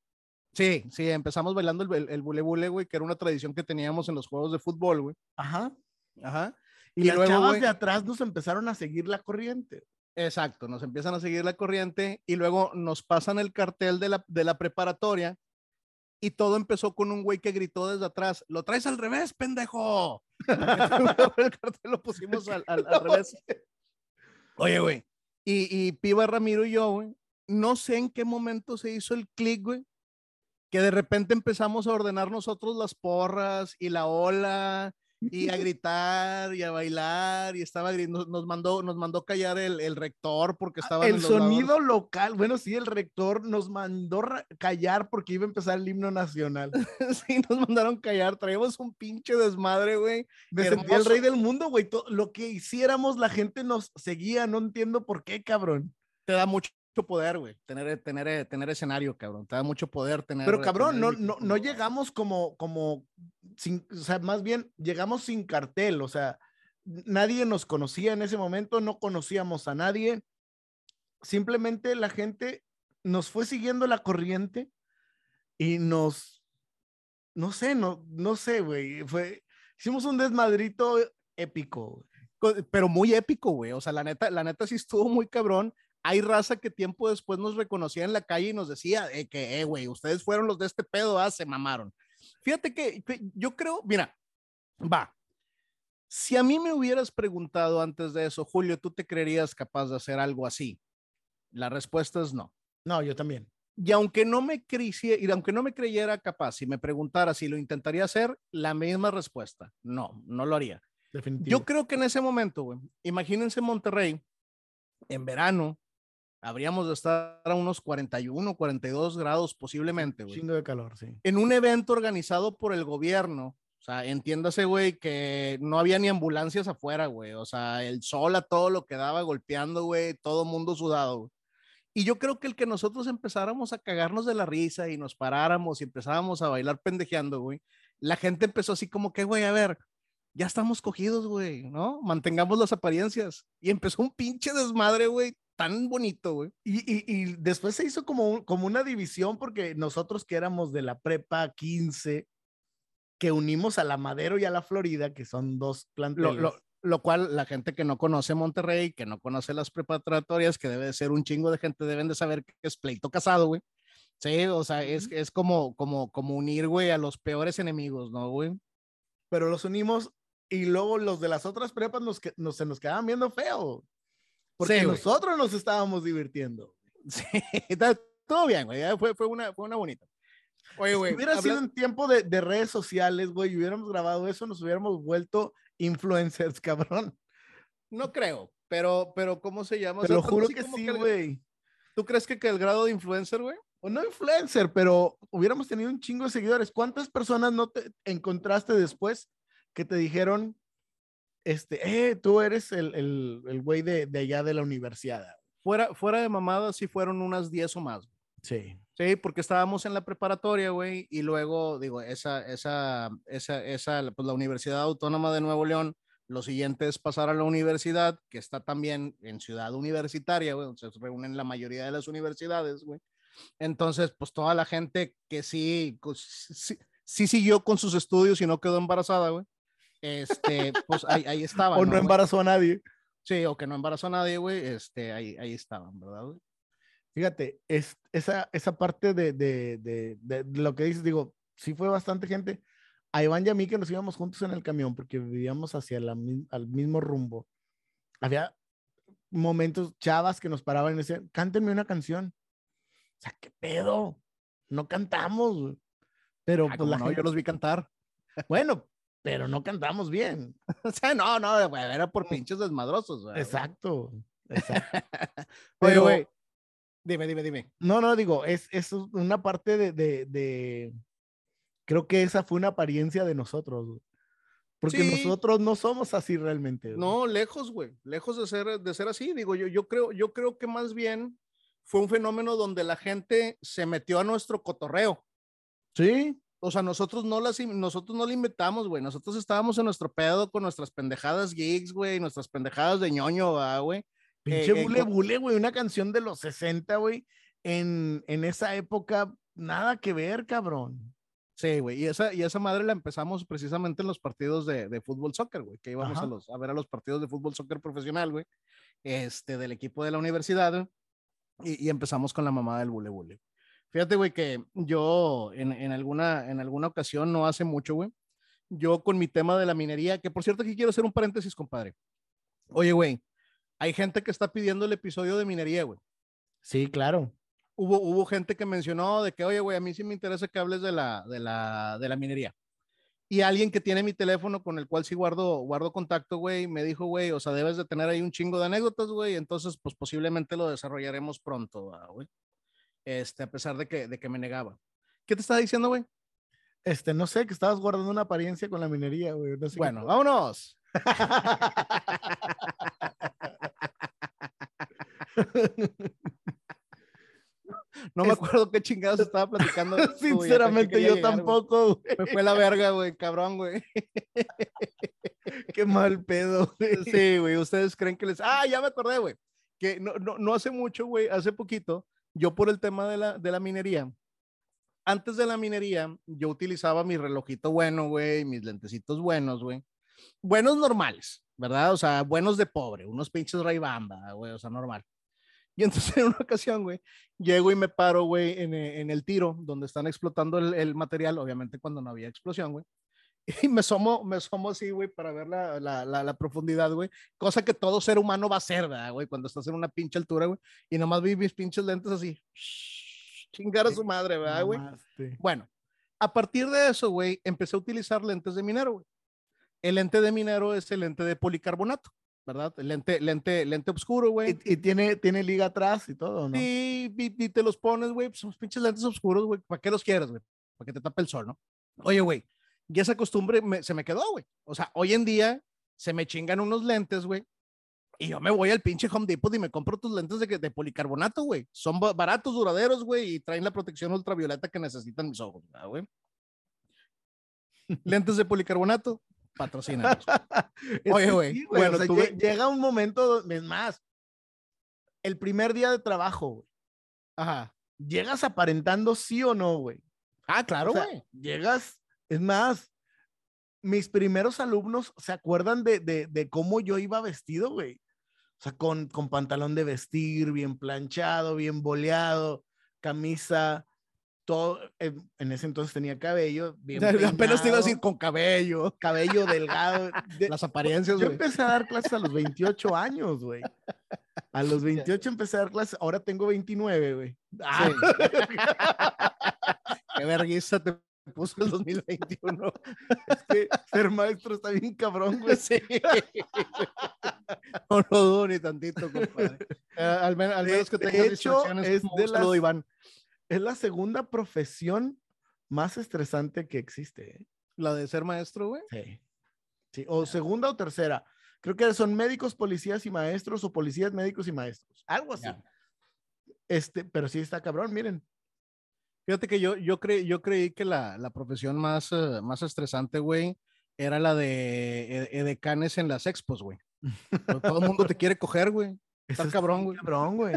Sí, sí, empezamos bailando el, el, bule bule, güey, que era una tradición que teníamos en los juegos de fútbol, güey. Ajá. Ajá. Y, las chavas de atrás nos empezaron a seguir la corriente. Exacto, nos empiezan a seguir la corriente y luego nos pasan el cartel de la, de la preparatoria y todo empezó con un güey que gritó desde atrás, lo traes al revés, pendejo. el cartel lo pusimos al, al, revés. Oye, güey. Y, y Piba Ramiro y yo, güey, no sé en qué momento se hizo el clic, güey, que de repente empezamos a ordenar nosotros las porras y la ola y a gritar y a bailar y estaba nos, nos mandó nos mandó callar el, el rector porque Ah, estaba El sonido local, bueno, sí, el rector nos mandó callar porque iba a empezar el himno nacional. sí nos mandaron callar traíamos un pinche desmadre güey Me sentía el rey del mundo, güey. Lo que hiciéramos, la gente nos seguía, no entiendo por qué, cabrón. te da mucho poder güey tener tener tener escenario cabrón te da mucho poder tener Pero cabrón, tener no, no, no llegamos como, como, sin, o sea, más bien llegamos sin cartel, o sea, nadie nos conocía en ese momento, no conocíamos a nadie, simplemente la gente nos fue siguiendo la corriente y nos, no sé, no, no sé, güey, fue, hicimos un desmadrito épico, güey. Pero muy épico, güey. O sea, la neta, la neta sí estuvo muy cabrón. Hay raza que tiempo después nos reconocía en la calle y nos decía eh, que, eh, güey, ustedes fueron los de este pedo, ah, se mamaron. Fíjate que, que yo creo, mira, va. Si a mí me hubieras preguntado antes de eso, Julio, ¿tú te creerías capaz de hacer algo así? La respuesta es no. No, yo también. Y aunque no me creyera, y aunque no me creyera capaz, si me preguntara si lo intentaría hacer, la misma respuesta, no, no lo haría. Definitivo. Yo creo que en ese momento, güey, imagínense Monterrey, en verano, habríamos de estar a unos 41, 42 grados posiblemente, güey. Chingo de calor, sí. En un evento organizado por el gobierno, o sea, entiéndase, güey, que no había ni ambulancias afuera, güey. O sea, el sol a todo lo que daba golpeando, güey, todo mundo sudado, güey. Y yo creo que el que nosotros empezáramos a cagarnos de la risa y nos paráramos y empezábamos a bailar pendejeando, güey, la gente empezó así como que, güey, a ver, ya estamos cogidos, güey, ¿no? Mantengamos las apariencias. Y empezó un pinche desmadre, güey, tan bonito, güey. Y, y, y después se hizo como, un- como una división porque nosotros que éramos de la prepa 15, que unimos a la Madero y a la Florida, que son dos Lo, planteles. lo, lo cual la gente que no conoce Monterrey, que no conoce las preparatorias, que debe de ser un chingo de gente, deben de saber que es pleito casado, güey. Sí, o sea, es, es como, como, como unir, güey, a los peores enemigos, ¿no, güey? pero los unimos y luego los de las otras prepas nos, que- nos- se nos quedaban viendo feo. Porque Sí, nosotros nos estábamos divirtiendo. Sí, está todo bien, güey. Fue, fue, una, fue una bonita. Oye, Si güey, hubiera habla- sido en tiempo de, de redes sociales, güey, y hubiéramos grabado eso, nos hubiéramos vuelto influencers, cabrón. no creo, pero, pero ¿cómo se llama? O Te sea, lo juro que sí, güey. ¿Tú crees que, que el grado de influencer, güey? O no influencer, pero hubiéramos tenido un chingo de seguidores. ¿Cuántas personas no te encontraste después que te dijeron, este, eh, tú eres el, el, el güey de, de allá de la universidad? Fuera, fuera de mamada, sí fueron unas 10 o más. Sí. Sí, porque estábamos en la preparatoria, güey, y luego, digo, esa, esa, esa, esa, pues la Universidad Autónoma de Nuevo León, lo siguiente es pasar a la universidad, que está también en ciudad universitaria, güey, donde se reúnen la mayoría de las universidades, güey. Entonces, pues toda la gente que sí, pues, sí, sí siguió con sus estudios y no quedó embarazada, güey, este, pues ahí, ahí estaban. O no güey? embarazó a nadie. Sí, o que no embarazó a nadie, güey, este, ahí, ahí estaban, ¿verdad, güey? Fíjate, es, esa, esa parte de, de, de, de lo que dices, digo, sí fue bastante gente. a Iván y a mí que nos íbamos juntos en el camión porque vivíamos hacia la, al mismo rumbo. Había momentos chavas que nos paraban y decían, cántenme una canción. O sea, ¿qué pedo? No cantamos, Pero ah, pues, la no, yo los vi cantar. Bueno, pero no cantamos bien. o sea, no, no, era por pinches desmadrosos. Exacto. exacto. pero, güey, dime, dime, dime. No, no, digo, es, es una parte de, de, de, creo que esa fue una apariencia de nosotros. Porque nosotros no somos así realmente. No, lejos, güey, lejos de ser, de ser así. Digo, yo, yo, creo, yo creo que más bien fue un fenómeno donde la gente se metió a nuestro cotorreo. Sí. O sea, nosotros no las, nosotros no la inventamos, güey. Nosotros estábamos en nuestro pedo con nuestras pendejadas gigs, güey, nuestras pendejadas de ñoño, güey. Pinche eh, eh, bule bule, güey, una canción de los 60, güey. En, en esa época, nada que ver, cabrón. Sí, güey, y esa, y esa madre la empezamos precisamente en los partidos de, de fútbol soccer, güey, que íbamos a, los, a ver a los partidos de fútbol soccer profesional, güey, este, del equipo de la universidad, y, y empezamos con la mamá del bule bule. Fíjate, güey, que yo en, en, alguna, en alguna ocasión, no hace mucho, güey, yo con mi tema de la minería, que por cierto aquí quiero hacer un paréntesis, compadre. Oye, güey, hay gente que está pidiendo el episodio de minería, güey. Sí, claro. Hubo, hubo gente que mencionó de que, oye, güey, a mí sí me interesa que hables de la, de la, de la minería. Y alguien que tiene mi teléfono con el cual sí guardo, guardo contacto, güey, me dijo, güey, o sea, debes de tener ahí un chingo de anécdotas, güey, entonces, pues posiblemente lo desarrollaremos pronto, güey este, a pesar de que, de que me negaba. ¿Qué te estaba diciendo, güey? Este, no sé, que estabas guardando una apariencia con la minería, güey. bueno, vámonos. No me acuerdo qué chingados estaba platicando. Sinceramente, yo tampoco. Güey. Me fue la verga, güey, cabrón, güey. qué mal pedo. Güey. Sí, güey, ustedes creen que les. Ah, ya me acordé, güey. Que no, no, no hace mucho, güey, hace poquito, yo por el tema de la, de la minería, antes de la minería, yo utilizaba mi relojito bueno, güey, mis lentecitos buenos, güey. Buenos normales, ¿verdad? O sea, buenos de pobre, unos pinches Ray-Bamba, güey, o sea, normal. Y entonces en una ocasión, güey, llego y me paro, güey, en, en, el tiro, donde están explotando el, el, material, obviamente cuando no había explosión, güey. Y me somo, me somo así, güey, para ver la, la, la, la profundidad, güey. Cosa que todo ser humano va a hacer, ¿verdad, güey? Cuando estás en una pinche altura, güey. Y nomás vi mis pinches lentes así. Chingar a su madre, ¿verdad, güey? Bueno, a partir de eso, güey, empecé a utilizar lentes de minero, güey. El lente de minero es el lente de policarbonato, ¿verdad? El lente, lente, lente oscuro, güey. Y, tiene, tiene liga atrás y todo, ¿no? Sí, y, y te los pones, güey, pues son pinches lentes oscuros, güey. ¿Para qué los quieres, güey? Para que te tape el sol, ¿no? Oye, güey, y esa costumbre se me quedó, güey. O sea, hoy en día se me chingan unos lentes, güey. Y yo me voy al pinche Home Depot y me compro tus lentes de, de policarbonato, güey. Son baratos, duraderos, güey, y traen la protección ultravioleta que necesitan mis ojos, güey. lentes de policarbonato, patrocina. Oye, güey. bueno, llega un momento, es más, el primer día de trabajo, güey. Ajá. Llegas aparentando sí o no, güey. Ah, claro, güey. llegas es más, mis primeros alumnos se acuerdan de, de, de cómo yo iba vestido, güey. O sea, con, con pantalón de vestir, bien planchado, bien boleado, camisa, todo, en ese entonces tenía cabello. Bien Apenas te iba a decir con cabello. Cabello delgado. Las apariencias, Yo empecé a dar clases a los 28 años, güey. A los 28 empecé a dar clases, ahora tengo 29, güey. Ah. Qué vergüenza te puso el 2021. Es que ser maestro está bien cabrón, güey. Sí. No lo dudo ni tantito, compadre. Eh, al, menos que tengas distracciones. Es de la, Iván. Es la segunda profesión más estresante que existe. ¿eh? ¿La de ser maestro, güey? Sí. sí. O segunda o tercera. Creo que son médicos, policías y maestros o policías, médicos y maestros. Algo así. Este, pero sí está cabrón, miren. Fíjate que yo, yo, creí, yo creí que la, la profesión más, uh, más estresante, güey, era la de edecanes en las expos, güey. Todo el mundo te quiere coger, güey. Estás cabrón, güey. Cabrón, güey.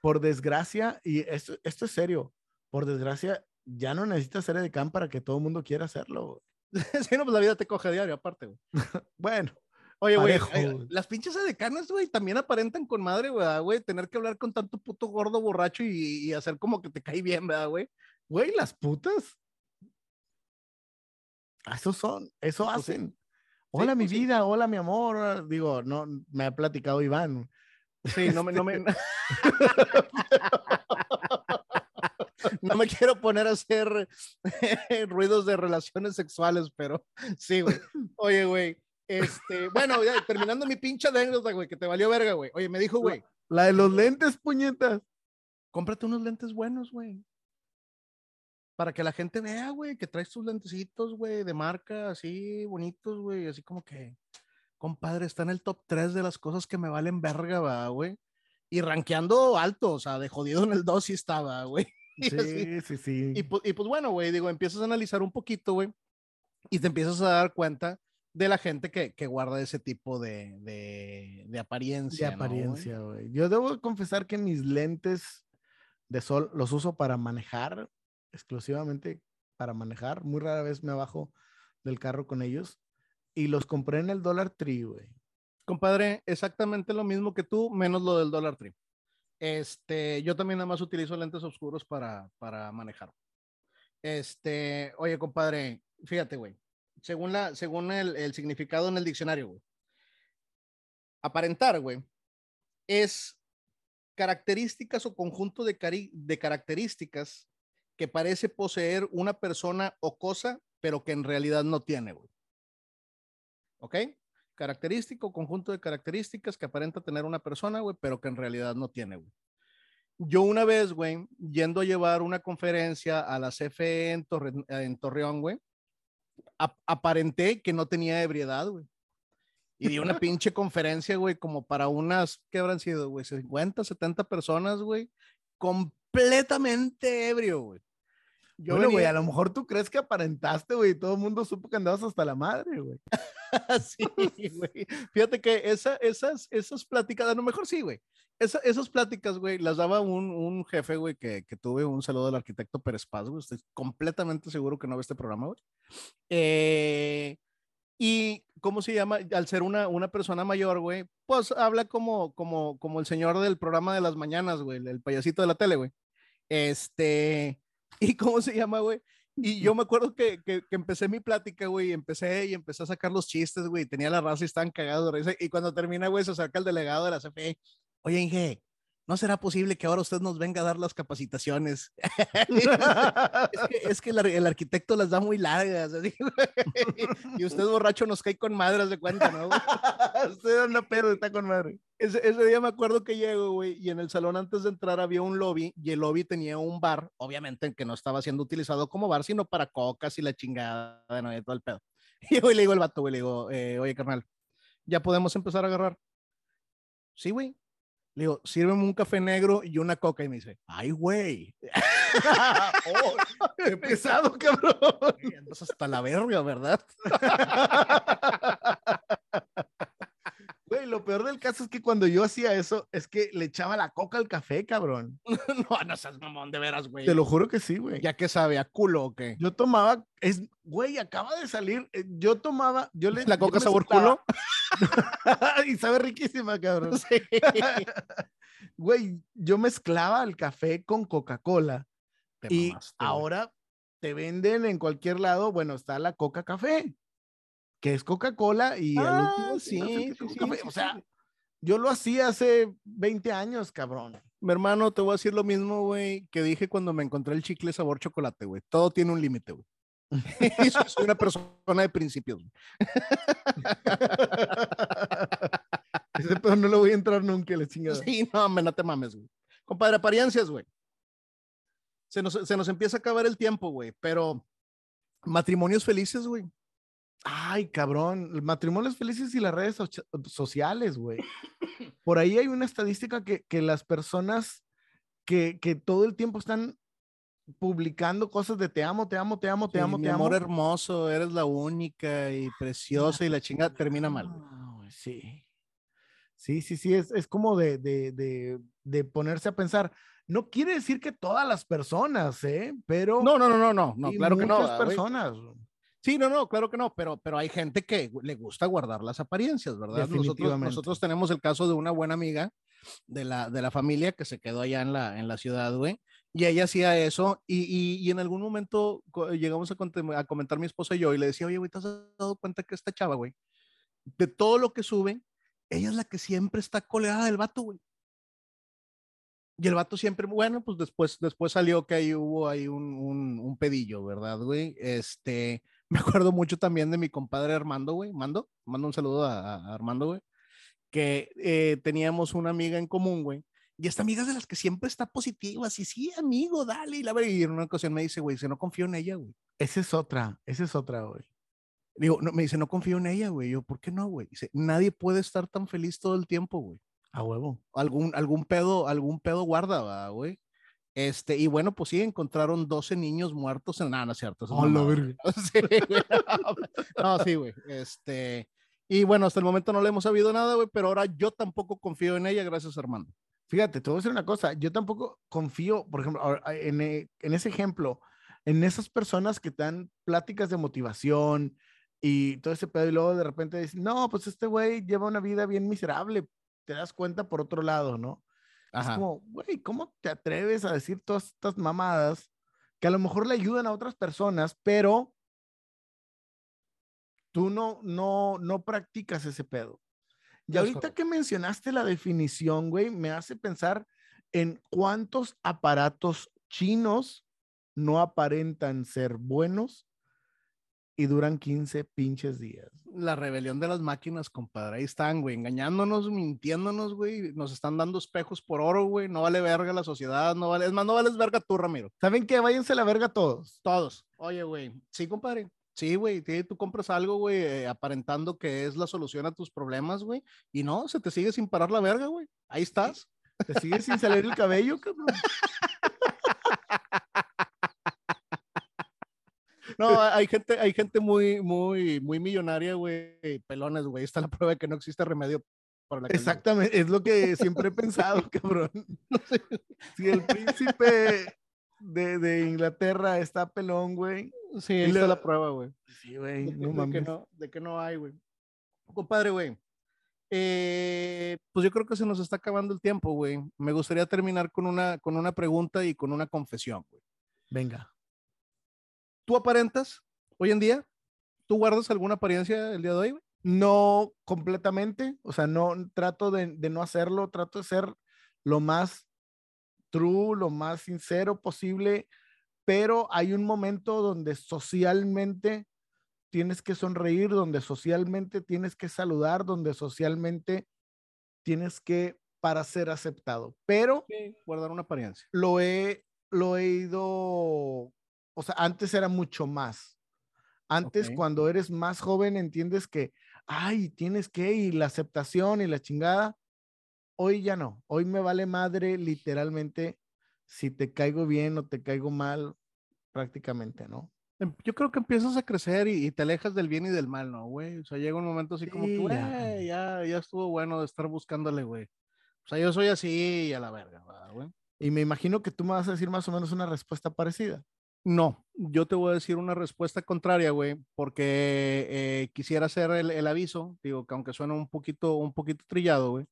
Por desgracia, y esto, esto es serio, por desgracia, ya no necesitas ser edecán para que todo el mundo quiera hacerlo, güey. sí, no, pues la vida te coge diario, aparte, güey. bueno, Oye, güey, las pinches edecanas, güey, también aparentan con madre, güey, tener que hablar con tanto puto gordo borracho y, hacer como que te cae bien, ¿verdad, güey? Güey, las putas. Eso son, eso Pues hacen. Hola, mi pues sí. vida, hola, mi amor. Digo, no, me ha platicado Iván. Sí, no me, no me, no me quiero poner a hacer ruidos de relaciones sexuales, pero sí, güey. Oye, güey, este, bueno, ya, terminando mi pinche anécdota, güey, que te valió verga, güey. Oye, me dijo, güey, La de los lentes, puñetas. cómprate unos lentes buenos, güey. Para que la gente vea, güey, que traes tus lentecitos, güey, de marca, así bonitos, güey, así como que, compadre, está en el top 3 de las cosas que me valen verga, va, güey. Y rankeando alto, o sea, de jodido en el 2 sí estaba, güey. Así- Sí, sí, sí. Y, y pues bueno, güey, digo, empiezas a analizar un poquito, güey, y te empiezas a dar cuenta de la gente que, que guarda ese tipo de, de, de de apariencia. ¿no, güey? apariencia, güey. Yo debo confesar que mis lentes de sol los uso para manejar, exclusivamente para manejar. Muy rara vez me bajo del carro con ellos. Y los compré en el Dollar Tree, güey. Compadre, exactamente lo mismo que tú, menos lo del Dollar Tree. Este, yo también nada más utilizo lentes oscuros para, para manejar. Este, oye, compadre, fíjate, güey. Según, la, según el, significado en el diccionario, güey. Aparentar, güey, es características o conjunto de, cari- de características que parece poseer una persona o cosa, pero que en realidad no tiene, güey. ¿Ok? característico, conjunto de características que aparenta tener una persona, güey, pero que en realidad no tiene, güey. Yo una vez, güey, yendo a llevar una conferencia a la CFE en Torreón, güey, ap- aparenté que no tenía ebriedad, güey. Y di una pinche conferencia, güey, como para unas, ¿qué habrán sido, güey? 50, 70 personas, güey, completamente ebrio, güey. Yo bueno, güey, venía- a lo mejor tú crees que aparentaste, güey, y todo el mundo supo que andabas hasta la madre, güey. sí, güey. Fíjate que esa, esas, esas pláticas, a lo mejor sí, güey. Esa- esas pláticas, güey, las daba un, un jefe, güey, que, que tuve un saludo al arquitecto Pérez Paz, güey. Estoy completamente seguro que no ve este programa, güey. Eh, y, ¿cómo se llama? Al ser una, una persona mayor, güey, pues habla como, como, como el señor del programa de las mañanas, güey, el, el payasito de la tele, güey. Este, ¿y cómo se llama, güey? Y yo me acuerdo que, que, que empecé mi plática, güey, y empecé y empecé a sacar los chistes, güey, tenía la raza y estaban cagados de risa. Y cuando termina, güey, se acerca el delegado de la CFE. Oye, Inge, ¿no será posible que ahora usted nos venga a dar las capacitaciones? es que, es que el, el arquitecto las da muy largas, güey. Y usted borracho nos cae con madres de cuenta, ¿no? Usted anda pedo, está con madre. Ese, ese día me acuerdo que llego, güey, y en el salón antes de entrar había un lobby y el lobby tenía un bar, obviamente que no estaba siendo utilizado como bar, sino para cocas y la chingada, ¿no? y todo el pedo. Y hoy le digo al vato, güey, le digo, eh, oye, carnal, ¿ya podemos empezar a agarrar? Sí, güey. Le digo, sírveme un café negro y una coca. Y me dice, ay, güey. oh, qué pesado, cabrón. Andas hasta la verga, ¿verdad? Güey, lo peor del caso es que cuando yo hacía eso, es que le echaba la coca al café, cabrón. no, no seas mamón, de veras, güey. Te lo juro que sí, güey. ¿Ya que sabe? ¿A culo o qué? Yo tomaba, es, güey, acaba de salir. eh, Yo tomaba, yo le. ¿La coca sabor culo? y sabe riquísima, cabrón. Sí. Güey, yo mezclaba el café con Coca-Cola y mamaste, güey. ahora te venden en cualquier lado, bueno, está la Coca Café, que es Coca-Cola y al Ah, último sí, o sea, yo lo hacía hace 20 años, cabrón. Mi hermano, te voy a decir lo mismo, güey, que dije cuando me encontré el chicle sabor chocolate, güey. Todo tiene un límite, güey. Soy una persona de principios. Ese pedo no lo voy a entrar nunca, la chingada. Sí, no, hombre, no te mames, güey. Compadre, apariencias, güey. Se nos, se nos empieza a acabar el tiempo, güey, pero matrimonios felices, güey. Ay, cabrón, matrimonios felices y las redes socia- sociales, güey. Por ahí hay una estadística que, que las personas que, que todo el tiempo están publicando cosas de te amo, te amo, te amo, te Sí, amo, mi te amo. amor hermoso, eres la única y preciosa y la chingada termina mal. sí. Sí, sí, sí, es, es como de, de, de, de ponerse a pensar. No quiere decir que todas las personas, ¿eh? Pero No, no, no, no, no, claro que no. muchas ah, güey. Sí, no, no, claro que no, pero, pero hay gente que le gusta guardar las apariencias, ¿verdad? Nosotros, nosotros tenemos el caso de una buena amiga de la, de la familia que se quedó allá en la, en la ciudad, güey, Y ella hacía eso y, y, y en algún momento llegamos a, a, comentar mi esposa y yo y le decía, oye, güey, ¿te has dado cuenta que esta chava, güey, de todo lo que sube, ella es la que siempre está coleada del vato, güey? Y el vato siempre, bueno, pues después, después salió que ahí hubo ahí un, un, un pedillo, ¿verdad, güey? Este, me acuerdo mucho también de mi compadre Armando, güey, Mando, mando un saludo a, a Armando, güey, que eh, teníamos una amiga en común, güey, y esta amiga es de las que siempre está positiva, así, sí, amigo, dale, y la y en una ocasión me dice, güey, se no confío en ella, güey. Esa es otra, esa es otra, güey. Digo, no, me dice, no confío en ella, güey. Yo, ¿por qué no, güey? Dice, nadie puede estar tan feliz todo el tiempo, güey. A huevo. Algún, algún pedo, algún pedo guarda, güey. Este, y bueno, pues sí, encontraron 12 niños muertos en nada, no es cierto. Oh, verga. Sí, güey. No, sí, güey. Este, y bueno, hasta el momento no le hemos sabido nada, güey, pero ahora yo tampoco confío en ella, gracias, Armando. Fíjate, te voy a decir una cosa, yo tampoco confío, por ejemplo, en, en ese ejemplo, en esas personas que te dan pláticas de motivación y todo ese pedo, y luego de repente dicen, no, pues este güey lleva una vida bien miserable, te das cuenta por otro lado, ¿no? Ajá. Es como, güey, ¿cómo te atreves a decir todas estas mamadas que a lo mejor le ayudan a otras personas, pero tú no, no, no practicas ese pedo? Y ahorita que mencionaste la definición, güey, me hace pensar en cuántos aparatos chinos no aparentan ser buenos y duran 15 pinches días. La rebelión de las máquinas, compadre. Ahí están, güey, engañándonos, mintiéndonos, güey. Nos están dando espejos por oro, güey. No vale verga la sociedad, no vale. Es más, no vales verga tú, Ramiro. ¿Saben qué? Váyanse a la verga todos. Todos. Oye, güey. Sí, compadre. Sí, güey, tú compras algo, güey, eh, aparentando que es la solución a tus problemas, güey, y no, se te sigue sin parar la verga, güey. Ahí estás. Te sigue sin salir el cabello, cabrón. No, hay gente, hay gente muy, muy, muy millonaria, güey, pelones, güey. Está la prueba de que no existe remedio para la Exactamente, es lo que siempre he pensado, cabrón. Si el príncipe de, de, Inglaterra está pelón, güey. Sí, ahí está la prueba, güey. Sí, güey. De, no de, que no, de que no hay, güey. Compadre, güey. Eh, pues yo creo que se nos está acabando el tiempo, güey. Me gustaría terminar con una, con una pregunta y con una confesión, güey. Venga. ¿Tú aparentas hoy en día? ¿Tú guardas alguna apariencia el día de hoy? Güey? No completamente, o sea, no trato de, de no hacerlo, trato de ser lo más true, lo más sincero posible, pero hay un momento donde socialmente tienes que sonreír, donde socialmente tienes que saludar, donde socialmente tienes que para ser aceptado. Pero sí, guardar una apariencia. Lo he lo he ido, o sea, antes era mucho más. Antes okay. cuando eres más joven entiendes que ay, tienes que y la aceptación y la chingada hoy ya no, hoy me vale madre literalmente si te caigo bien o te caigo mal, prácticamente, ¿no? Em, yo creo que empiezas a crecer y, y te alejas del bien y del mal, ¿no, güey? O sea, llega un momento así sí, como que, ya. ya, ya estuvo bueno de estar buscándole, güey. O sea, yo soy así y a la verga, güey. Y me imagino que tú me vas a decir más o menos una respuesta parecida. No, yo te voy a decir una respuesta contraria, güey, porque eh, quisiera hacer el, el, aviso, digo, que aunque suena un poquito, un poquito trillado, güey,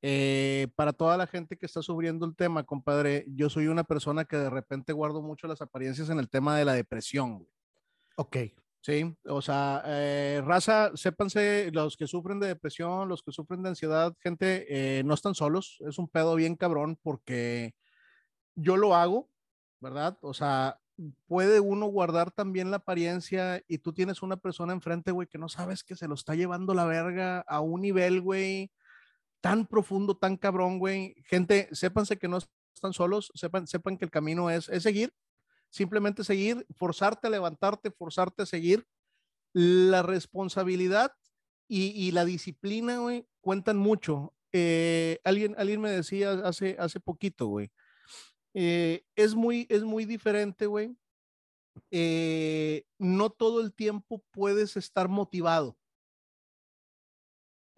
eh, para toda la gente que está sufriendo el tema, compadre, yo soy una persona que de repente guardo mucho las apariencias en el tema de la depresión. Güey. Ok. Sí, o sea, eh, raza, sépanse, los que sufren de depresión, los que sufren de ansiedad, gente, eh, no están solos, es un pedo bien cabrón porque yo lo hago, ¿verdad? O sea, puede uno guardar también la apariencia y tú tienes una persona enfrente, güey, que no sabes que se lo está llevando la verga a un nivel, güey, tan profundo, tan cabrón, güey. Gente, sépanse que no están solos, sepan, sepan que el camino es, es seguir, simplemente seguir, forzarte a levantarte, forzarte a seguir. La responsabilidad y, la disciplina, güey, cuentan mucho. Eh, alguien, alguien me decía hace, hace poquito, güey, eh, es, muy, es muy diferente, güey. Eh, no todo el tiempo puedes estar motivado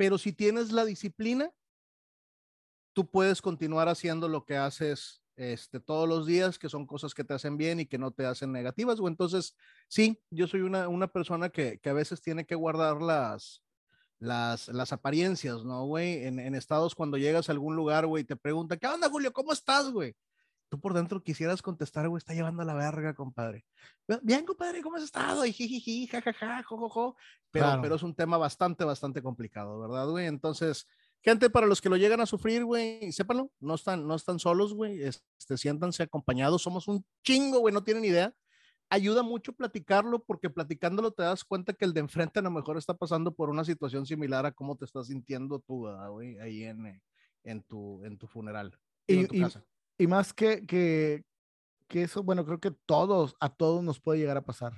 pero si tienes la disciplina, tú puedes continuar haciendo lo que haces este, todos los días, que son cosas que te hacen bien y que no te hacen negativas. O entonces, sí, yo soy una, una persona que, que, a veces tiene que guardar las, las, las apariencias, ¿no, güey? En, en, estados, cuando llegas a algún lugar, güey, te preguntan, ¿qué onda, Julio? ¿Cómo estás, güey? Tú por dentro quisieras contestar, güey, está llevando a la verga, compadre. Bien, compadre, ¿cómo has estado? Y jijiji, jajaja, jojojo. Pero, pero es un tema bastante, bastante complicado, ¿verdad, güey? Entonces, gente, para los que lo llegan a sufrir, güey, sépanlo, no están, no están solos, güey, este, siéntanse acompañados, somos un chingo, güey, no tienen idea. Ayuda mucho platicarlo porque platicándolo te das cuenta que el de enfrente a lo mejor está pasando por una situación similar a cómo te estás sintiendo tú, güey, ahí en, en, tu, en tu funeral. Y, en tu casa y más que, que, que, eso, bueno, creo que todos, a todos nos puede llegar a pasar.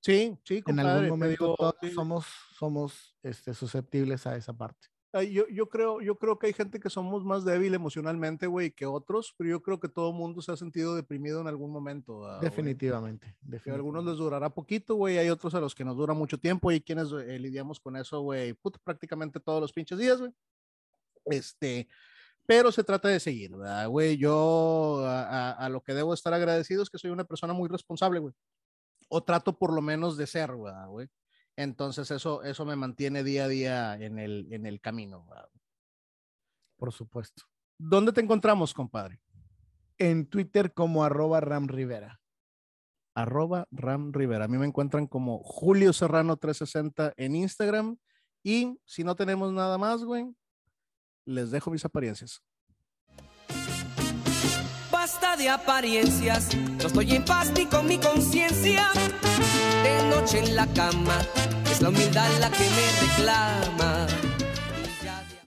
Sí, sí, En algún momento todos somos, somos este, susceptibles a esa parte. Yo, yo, creo, yo creo que hay gente que somos más débil emocionalmente, güey, que otros, pero yo creo que todo mundo se ha sentido deprimido en algún momento. definitivamente, A algunos les durará poquito, güey, hay otros a los que nos dura mucho tiempo y quienes eh, lidiamos con eso, güey, prácticamente todos los pinches días, güey. Este, pero se trata de seguir, ¿verdad, güey? Yo a, lo que debo estar agradecido es que soy una persona muy responsable, güey. O trato por lo menos de ser, güey? Entonces eso, eso me mantiene día a día en el, en el camino, ¿verdad? Por supuesto. ¿Dónde te encontramos, compadre? En Twitter como arroba Ram Rivera. Arroba Ram Rivera. A mí me encuentran como Julio Serrano 360 en Instagram. Y si no tenemos nada más, güey, les dejo mis apariencias. Basta de apariencias, no estoy en paz ni con mi conciencia. De noche en la cama, es la humildad la que me reclama.